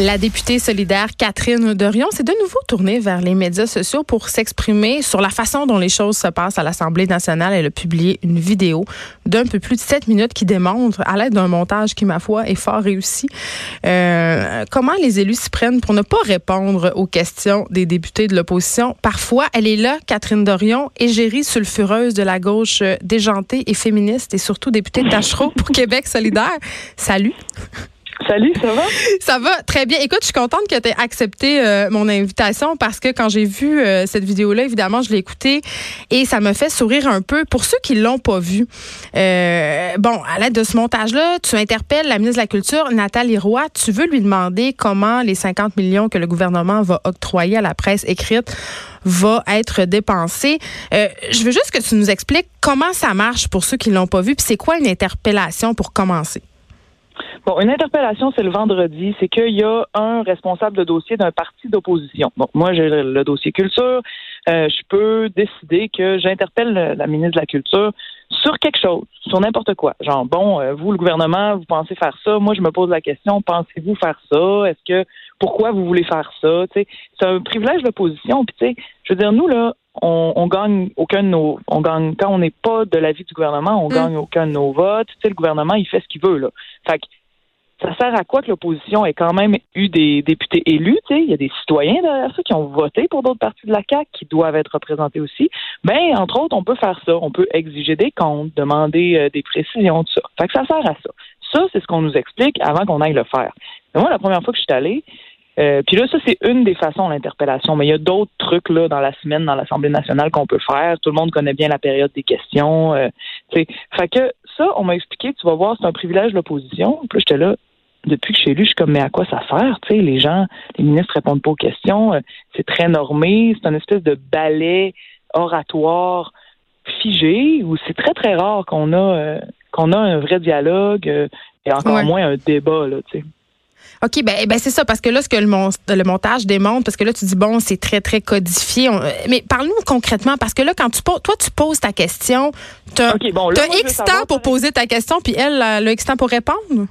La députée solidaire Catherine Dorion s'est de nouveau tournée vers les médias sociaux pour s'exprimer sur la façon dont les choses se passent à l'Assemblée nationale. Elle a publié une vidéo d'un peu plus de sept minutes qui démontre, à l'aide d'un montage qui, ma foi, est fort réussi, euh, comment les élus s'y prennent pour ne pas répondre aux questions des députés de l'opposition. Parfois, elle est là, Catherine Dorion, égérie sulfureuse de la gauche déjantée et féministe et surtout députée de Tachereau pour Québec solidaire. Salut. Salut, ça va? Ça va très bien. Écoute, je suis contente que tu aies accepté euh, mon invitation parce que quand j'ai vu euh, cette vidéo-là, évidemment, je l'ai écoutée et ça me fait sourire un peu. Pour ceux qui l'ont pas vu, euh, bon, à l'aide de ce montage-là, tu interpelles la ministre de la Culture, Nathalie Roy. Tu veux lui demander comment les 50 millions que le gouvernement va octroyer à la presse écrite va être dépensés. je veux juste que tu nous expliques comment ça marche pour ceux qui l'ont pas vu, puis c'est quoi une interpellation pour commencer? Bon, une interpellation, c'est le vendredi. C'est qu'il y a un responsable de dossier d'un parti d'opposition. Donc, moi, j'ai le dossier culture. Euh, je peux décider que j'interpelle la ministre de la Culture sur quelque chose, sur n'importe quoi. Genre, bon, euh, vous, le gouvernement, vous pensez faire ça. Moi, je me pose la question, pensez-vous faire ça? Est-ce que, pourquoi vous voulez faire ça? c'est un privilège d'opposition. Puis, tu sais, je veux dire, nous, là, on, on, gagne aucun de nos, on gagne, quand on n'est pas de l'avis du gouvernement, on mm. gagne aucun de nos votes. Tu sais, le gouvernement, il fait ce qu'il veut, là. Fait que, ça sert à quoi que l'opposition ait quand même eu des députés élus? Il y a des citoyens derrière ça qui ont voté pour d'autres partis de la CAQ qui doivent être représentés aussi. Ben, entre autres, on peut faire ça. On peut exiger des comptes, demander euh, des précisions, tout ça. Fait que ça sert à ça. Ça, c'est ce qu'on nous explique avant qu'on aille le faire. Mais moi, la première fois que je suis allée, euh, puis là, ça, c'est une des façons l'interpellation. Mais il y a d'autres trucs là dans la semaine dans l'Assemblée nationale qu'on peut faire. Tout le monde connaît bien la période des questions. Euh, fait que ça, on m'a expliqué, tu vas voir, c'est un privilège de l'opposition. Puis j'étais là, depuis que je suis élu, je suis comme, mais à quoi ça sert? Tu sais, les gens, les ministres répondent pas aux questions. Euh, c'est très normé. C'est une espèce de ballet oratoire figé où c'est très, très rare qu'on a, euh, qu'on a un vrai dialogue euh, et encore moins un débat, là, tu sais. OK, ben, ben c'est ça, parce que là, ce que le, le, montage démontre, parce que là, tu dis, bon, c'est très, très codifié. mais parle-nous concrètement, parce que là, quand tu toi, tu poses ta question, tu as, X temps pour poser ta question, puis elle, a le X temps pour répondre?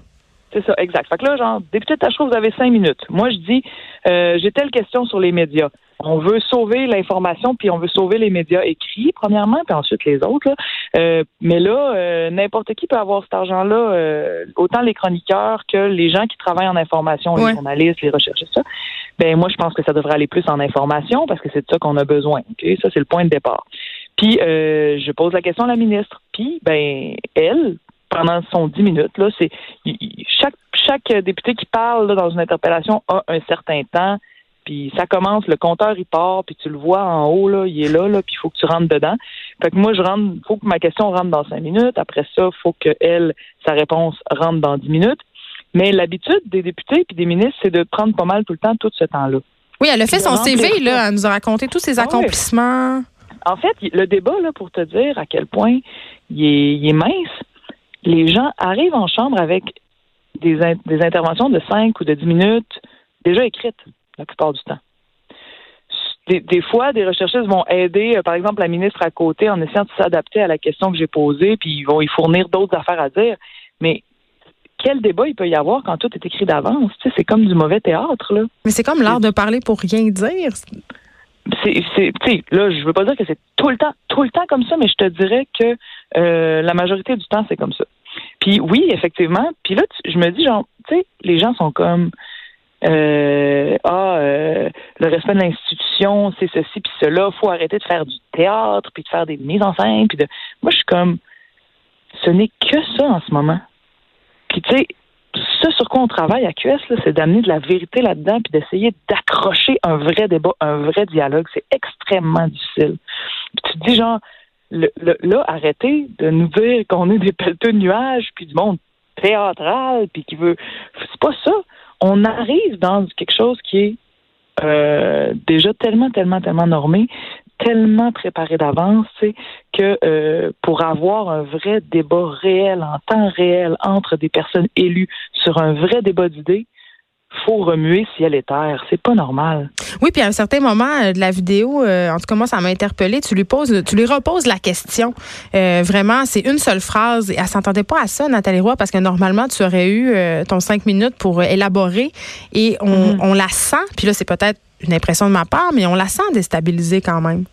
C'est ça, exact. Fait que là, genre, député de Tachereau, vous avez cinq minutes. Moi, je dis, euh, j'ai telle question sur les médias. On veut sauver l'information, puis on veut sauver les médias écrits, premièrement, puis ensuite les autres. Euh, mais là, euh, n'importe qui peut avoir cet argent-là, euh, autant les chroniqueurs que les gens qui travaillent en information, les journalistes, les recherchistes, ça. Ben moi, je pense que ça devrait aller plus en information parce que c'est de ça qu'on a besoin. Ok, Ça, c'est le point de départ. Puis, je pose la question à la ministre. Puis, ben, elle, pendant son dix minutes. Là, c'est chaque chaque député qui parle dans une interpellation a un certain temps. Puis ça commence, le compteur il part, puis tu le vois en haut là, il est là, là, puis il faut que tu rentres dedans. Fait que moi je rentre, faut que ma question rentre dans cinq minutes. Après ça, faut que elle, sa réponse rentre dans dix minutes. Mais l'habitude des députés puis des ministres, c'est de prendre pas mal tout le temps tout ce temps-là. Oui, elle a fait son CV là, elle nous a raconté tous ses ah accomplissements. En fait, le débat là, pour te dire à quel point il est, il est mince, les gens arrivent en chambre avec des, des interventions de 5 ou de 10 minutes déjà écrites la plupart du temps. Des, fois, des recherchistes vont aider, euh, par exemple, la ministre à côté en essayant de s'adapter à la question que j'ai posée, puis ils vont y fournir d'autres affaires à dire. Mais quel débat il peut y avoir quand tout est écrit d'avance? Tu sais, c'est comme du mauvais théâtre, là. Mais c'est comme l'art de parler pour rien dire. C'est, c'est, là, je veux pas dire que c'est tout le temps, tout le temps comme ça, mais je te dirais que euh, la majorité du temps, c'est comme ça. Puis oui, effectivement. Puis là, je me dis, genre, tu sais, les gens sont comme euh, ah, euh, le respect de l'institution, c'est ceci puis cela. Faut arrêter de faire du théâtre puis de faire des mises en scène. Puis de, moi, je suis comme, ce n'est que ça en ce moment. Puis tu sais, ce sur quoi on travaille à QS, c'est d'amener de la vérité là-dedans puis d'essayer d'accrocher un vrai débat, un vrai dialogue. C'est extrêmement difficile. Puis tu te dis genre, là, arrêtez de nous dire qu'on est des pelleteux de nuages, puis du monde théâtral, puis qui veut. C'est pas ça. On arrive dans quelque chose qui est euh, déjà tellement, tellement, tellement normé, tellement préparé d'avance, que euh, pour avoir un vrai débat réel, en temps réel, entre des personnes élues sur un vrai débat d'idées, faut remuer ciel et terre. C'est pas normal. Oui, puis à un certain moment euh, de la vidéo, euh, en tout cas moi ça m'a interpellé. Tu lui poses, tu lui reposes la question. Euh, vraiment, c'est une seule phrase. Et elle s'entendait pas à ça, Nathalie Roy, parce que normalement tu aurais eu ton cinq minutes pour élaborer. Et on, mm-hmm. on la sent. Puis là, c'est peut-être une impression de ma part, mais on la sent déstabilisée quand même.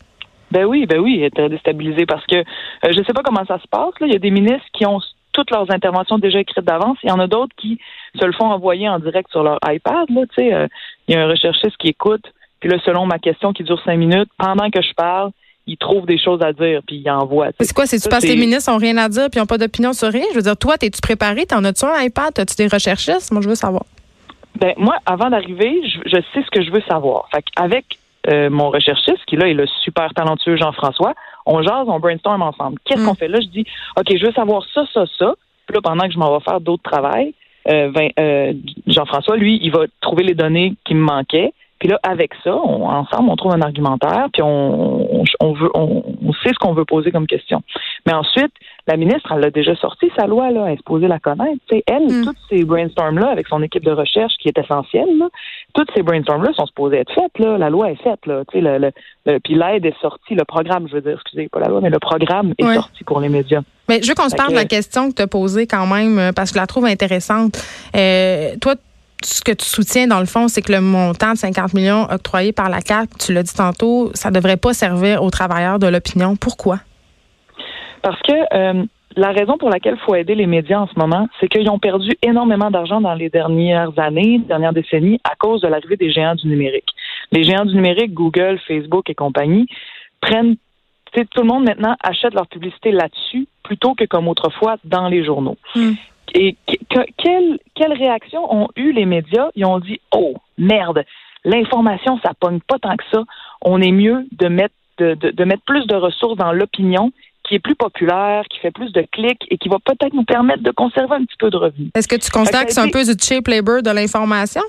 Ben oui, ben oui, elle était déstabilisée parce que je ne sais pas comment ça se passe. Là. Il y a des ministres qui ont toutes leurs interventions déjà écrites d'avance. Il y en a d'autres qui se le font envoyer en direct sur leur iPad. Là, euh, il y a un recherchiste qui écoute, puis là, selon ma question qui dure cinq minutes, pendant que je parle, il trouve des choses à dire, puis il envoie. C'est quoi? C'est-tu parce que les ministres n'ont rien à dire, puis ils n'ont pas d'opinion sur rien? Je veux dire, toi, t'es-tu préparé? T'en as-tu un iPad? As-tu des recherchistes? Moi, je veux savoir. Ben, moi, avant d'arriver, je, sais ce que je veux savoir. Fait avec euh, mon recherchiste, qui là est le super talentueux Jean-François, on jase, on brainstorm ensemble. Qu'est-ce mm. qu'on fait là? Je dis, OK, je veux savoir ça, ça, ça. Puis là, pendant que je m'en vais faire d'autres travails, euh, euh, Jean-François, lui, il va trouver les données qui me manquaient. Puis là, avec ça, ensemble, on trouve un argumentaire, puis on, on, veut, on, sait ce qu'on veut poser comme question. Mais ensuite, la ministre, elle a déjà sorti sa loi, là, elle est supposée la connaître. elle, mm. toutes ces brainstorms-là, avec son équipe de recherche qui est essentielle, là, toutes ces brainstorms-là sont supposées être faites. Là. La loi est faite. Là, le, le, puis l'aide est sortie, le programme, je veux dire, excusez, pas la loi, mais le programme est sorti pour les médias. Mais je veux qu'on se parle de la question que tu as posée quand même, euh, parce que je la trouve intéressante. Euh, toi, ce que tu soutiens, dans le fond, c'est que le montant de 50 millions octroyé par la CAC, tu l'as dit tantôt, ça ne devrait pas servir aux travailleurs de l'opinion. Pourquoi? Parce que euh, la raison pour laquelle il faut aider les médias en ce moment, c'est qu'ils ont perdu énormément d'argent dans les dernières années, dernières décennies, à cause de l'arrivée des géants du numérique. Les géants du numérique, Google, Facebook et compagnie, prennent tout le monde maintenant achète leur publicité là-dessus plutôt que comme autrefois dans les journaux. Hmm. Et quelle, quelle réaction ont eu les médias? Ils ont dit Oh, merde, l'information, ça pogne pas tant que ça. On est mieux de mettre de, de, mettre plus de ressources dans l'opinion qui est plus populaire, qui fait plus de clics et qui va peut-être nous permettre de conserver un petit peu de revenus. Est-ce que tu constates que c'est un peu du cheap labor de l'information?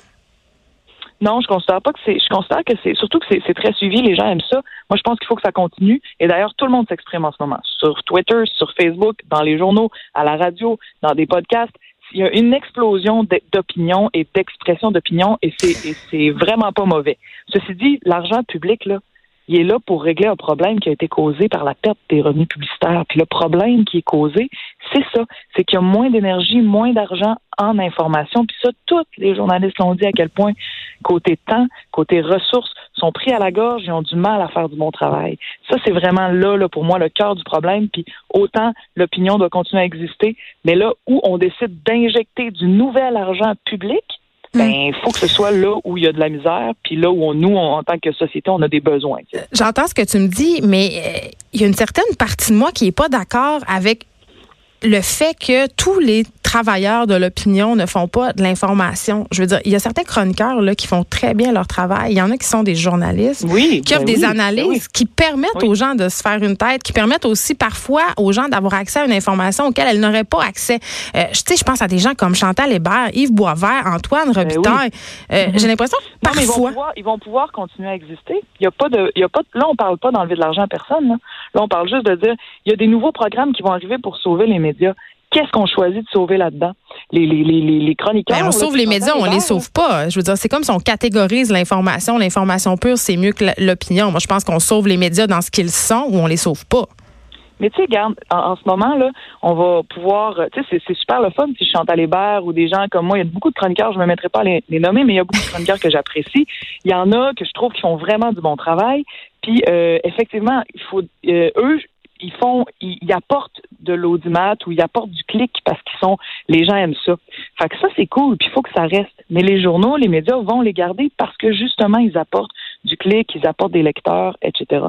Non, je considère pas que c'est. Je considère que c'est surtout que c'est très suivi. Les gens aiment ça. Moi, je pense qu'il faut que ça continue. Et d'ailleurs, tout le monde s'exprime en ce moment sur Twitter, sur Facebook, dans les journaux, à la radio, dans des podcasts. Il y a une explosion d'opinion et d'expression d'opinion et c'est vraiment pas mauvais. Ceci dit, l'argent public là, il est là pour régler un problème qui a été causé par la perte des revenus publicitaires. Puis le problème qui est causé, c'est ça, c'est qu'il y a moins d'énergie, moins d'argent en information. Puis ça, tous les journalistes l'ont dit à quel point, côté temps, côté ressources, sont pris à la gorge et ont du mal à faire du bon travail. Ça, c'est vraiment là, là, pour moi, le cœur du problème. Puis autant l'opinion doit continuer à exister, mais là où on décide d'injecter du nouvel argent public, ben il faut que ce soit là où il y a de la misère, puis là où nous, en tant que société, on a des besoins. J'entends ce que tu me dis, mais euh, il y a une certaine partie de moi qui n'est pas d'accord avec le fait que tous les travailleurs de l'opinion ne font pas de l'information. Je veux dire, il y a certains chroniqueurs là, qui font très bien leur travail. Il y en a qui sont des journalistes, qui offrent ben des ben analyses, qui permettent aux gens de se faire une tête, qui permettent aussi parfois aux gens d'avoir accès à une information auquel elles n'auraient pas accès. Euh, je sais, je pense à des gens comme Chantal Hébert, Yves Boisvert, Antoine ben Robitaille. Euh, mm-hmm. J'ai l'impression parfois... ils, vont pouvoir, ils vont pouvoir continuer à exister. Il y a pas de, il y a pas là, on parle pas d'enlever de l'argent à personne. Là. là, on parle juste de dire, il y a des nouveaux programmes qui vont arriver pour sauver les médias qu'est-ce qu'on choisit de sauver là-dedans? Les, les, les, les chroniqueurs. Ben, on sauve les médias, on les sauve pas. Je veux dire, c'est comme si on catégorise l'information. L'information pure, c'est mieux que l'opinion. Moi, je pense qu'on sauve les médias dans ce qu'ils sont ou on les sauve pas. Mais tu sais, regarde, en, ce moment, là, on va pouvoir, tu sais, c'est super le fun si je chante à Hébert ou des gens comme moi. Il y a beaucoup de chroniqueurs, je ne me mettrai pas à les, nommer, mais il y a beaucoup de chroniqueurs que j'apprécie. Il y en a que je trouve qui font vraiment du bon travail. Puis, euh, effectivement, il faut, euh, eux, ils font, ils, apportent de l'audimat ou ils apportent du clic parce qu'ils sont, les gens aiment ça. Fait que ça, c'est cool, puis il faut que ça reste. Mais les journaux, les médias vont les garder parce que justement, ils apportent du clic, ils apportent des lecteurs, etc.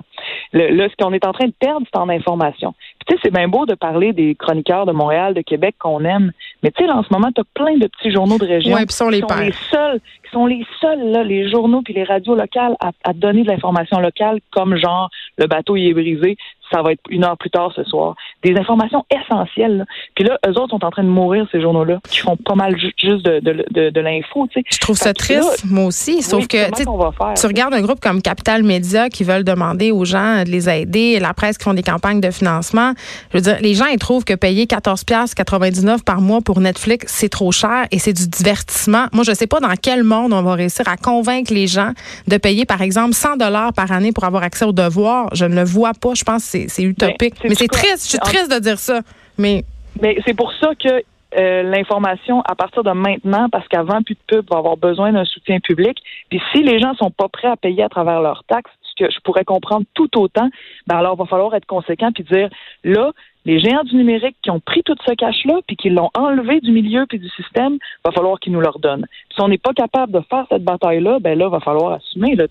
Le, là, ce qu'on est en train de perdre, c'est en information. Tu sais, c'est bien beau de parler des chroniqueurs de Montréal, de Québec qu'on aime, mais tu sais, en ce moment, tu as plein de petits journaux de région qui sont les, seuls, qui sont les seuls, là, les journaux puis les radios locales à, à donner de l'information locale, comme genre le bateau y est brisé, ça va être une heure plus tard ce soir. Des informations essentielles. Puis là, eux autres sont en train de mourir, ces journaux-là, qui font pas mal juste de, de, de, l'info. Tu sais. Je trouve ça triste, moi aussi. Sauf que tu regardes un groupe comme Capital Média qui veulent demander aux gens de les aider, la presse qui font des campagnes de financement. Je veux dire, les gens, ils trouvent que payer 14,99 par mois pour Netflix, c'est trop cher et c'est du divertissement. Moi, je sais pas dans quel monde on va réussir à convaincre les gens de payer, par exemple, 100 dollars par année pour avoir accès aux devoirs. Je ne le vois pas. Je pense que c'est utopique. Mais c'est triste. Je suis triste de dire ça. Mais, mais c'est pour ça que euh, l'information à partir de maintenant, parce qu'avant, plus de pub va avoir besoin d'un soutien public. Puis si les gens sont pas prêts à payer à travers leurs taxes, que je pourrais comprendre tout autant, ben alors il va falloir être conséquent puis dire là, les géants du numérique qui ont pris tout ce cash-là puis qui l'ont enlevé du milieu puis du système, va falloir qu'ils nous le redonnent. si on n'est pas capable de faire cette bataille-là, ben là, va falloir assumer. Là,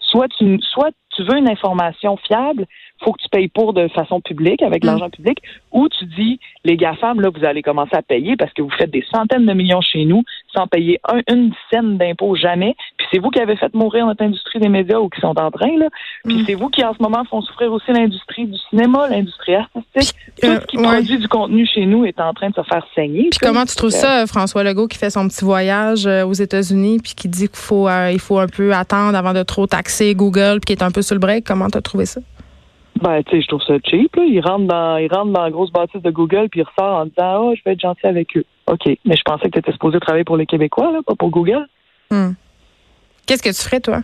soit tu soit tu veux une information fiable, faut que tu payes pour de façon publique, avec mm. l'argent public, ou tu dis, les GAFAM, là, vous allez commencer à payer parce que vous faites des centaines de millions chez nous sans payer une scène d'impôt jamais. Puis c'est vous qui avez fait mourir notre industrie des médias ou qui sont en train, là. Puis mm. c'est vous qui, en ce moment, font souffrir aussi l'industrie du cinéma, l'industrie artistique. Tout ce qui euh, produit du contenu chez nous est en train de se faire saigner. Puis comment tu trouves ça, François Legault, qui fait son petit voyage euh, aux États-Unis, puis qui dit qu'il faut, euh, il faut un peu attendre avant de trop taxer Google, puis qui est un peu sur le break? Comment tu as trouvé ça? Ben, tu sais, je trouve ça cheap. Là. Il rentre dans, dans la grosse bâtisse de Google puis il ressort en disant, oh, je vais être gentil avec eux. OK. Mais je pensais que tu étais supposé travailler pour les Québécois, là, pas pour Google. Hmm. Qu'est-ce que tu ferais, toi?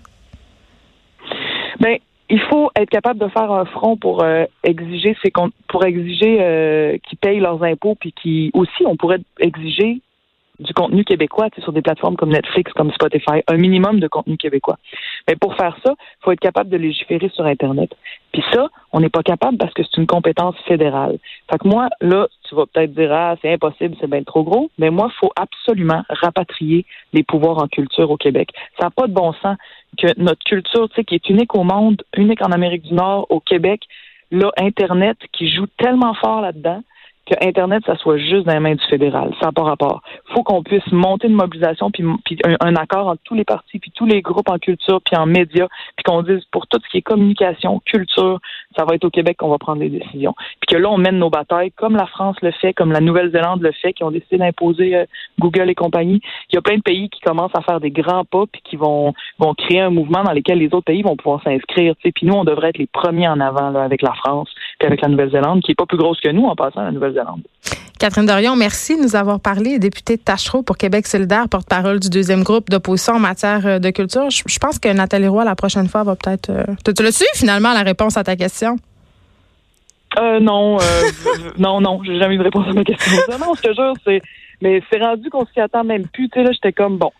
Ben, il faut être capable de faire un front pour euh, exiger ces pour exiger euh, qu'ils payent leurs impôts puis qui aussi on pourrait exiger du contenu québécois sur des plateformes comme Netflix, comme Spotify, un minimum de contenu québécois. Mais pour faire ça, il faut être capable de légiférer sur Internet. Puis ça, on n'est pas capable parce que c'est une compétence fédérale. Fait que moi, là, tu vas peut-être dire, ah, c'est impossible, c'est bien trop gros, mais moi, il faut absolument rapatrier les pouvoirs en culture au Québec. Ça n'a pas de bon sens que notre culture, tu sais, qui est unique au monde, unique en Amérique du Nord, au Québec, là, Internet qui joue tellement fort là-dedans, que Internet, ça soit juste dans les mains du fédéral. Ça n'a pas rapport. Faut qu'on puisse monter une mobilisation, puis, un, accord entre tous les partis, puis tous les groupes en culture, puis en médias, puis qu'on dise pour tout ce qui est communication, culture, ça va être au Québec qu'on va prendre les décisions. Puis que là, on mène nos batailles comme la France le fait, comme la Nouvelle-Zélande le fait, qui ont décidé d'imposer euh, Google et compagnie. Il y a plein de pays qui commencent à faire des grands pas, puis qui vont, vont créer un mouvement dans lequel les autres pays vont pouvoir s'inscrire. Puis nous, on devrait être les premiers en avant là, avec la France, puis avec la Nouvelle-Zélande, qui est pas plus grosse que nous en passant à la Nouvelle-Zélande. Catherine Dorion, merci de nous avoir parlé. Députée de Tachereau pour Québec solidaire, porte-parole du deuxième groupe d'opposition en matière euh, de culture. Je, pense que Nathalie Roy, la prochaine fois, va peut-être... Euh, tu le su finalement, la réponse à ta question? Euh, non, non, non, j'ai jamais eu de réponse à ma question. Non, je te jure, c'est... Mais c'est rendu qu'on s'y attend même plus. Tu sais, là, j'étais comme, bon,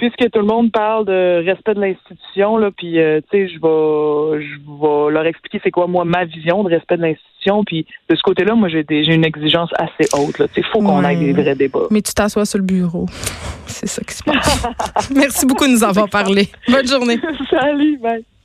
puisque tout le monde parle de respect de l'institution, là, puis euh, tu sais, je vais, je vais leur expliquer c'est quoi moi ma vision de respect de l'institution, puis de ce côté-là, moi j'ai j'ai une exigence assez haute. Là, tu faut qu'on ait des vrais débats. Mais tu t'assois sur le bureau, c'est ça qui se passe. Merci beaucoup de nous avoir parlé. Bonne journée. Salut, bye.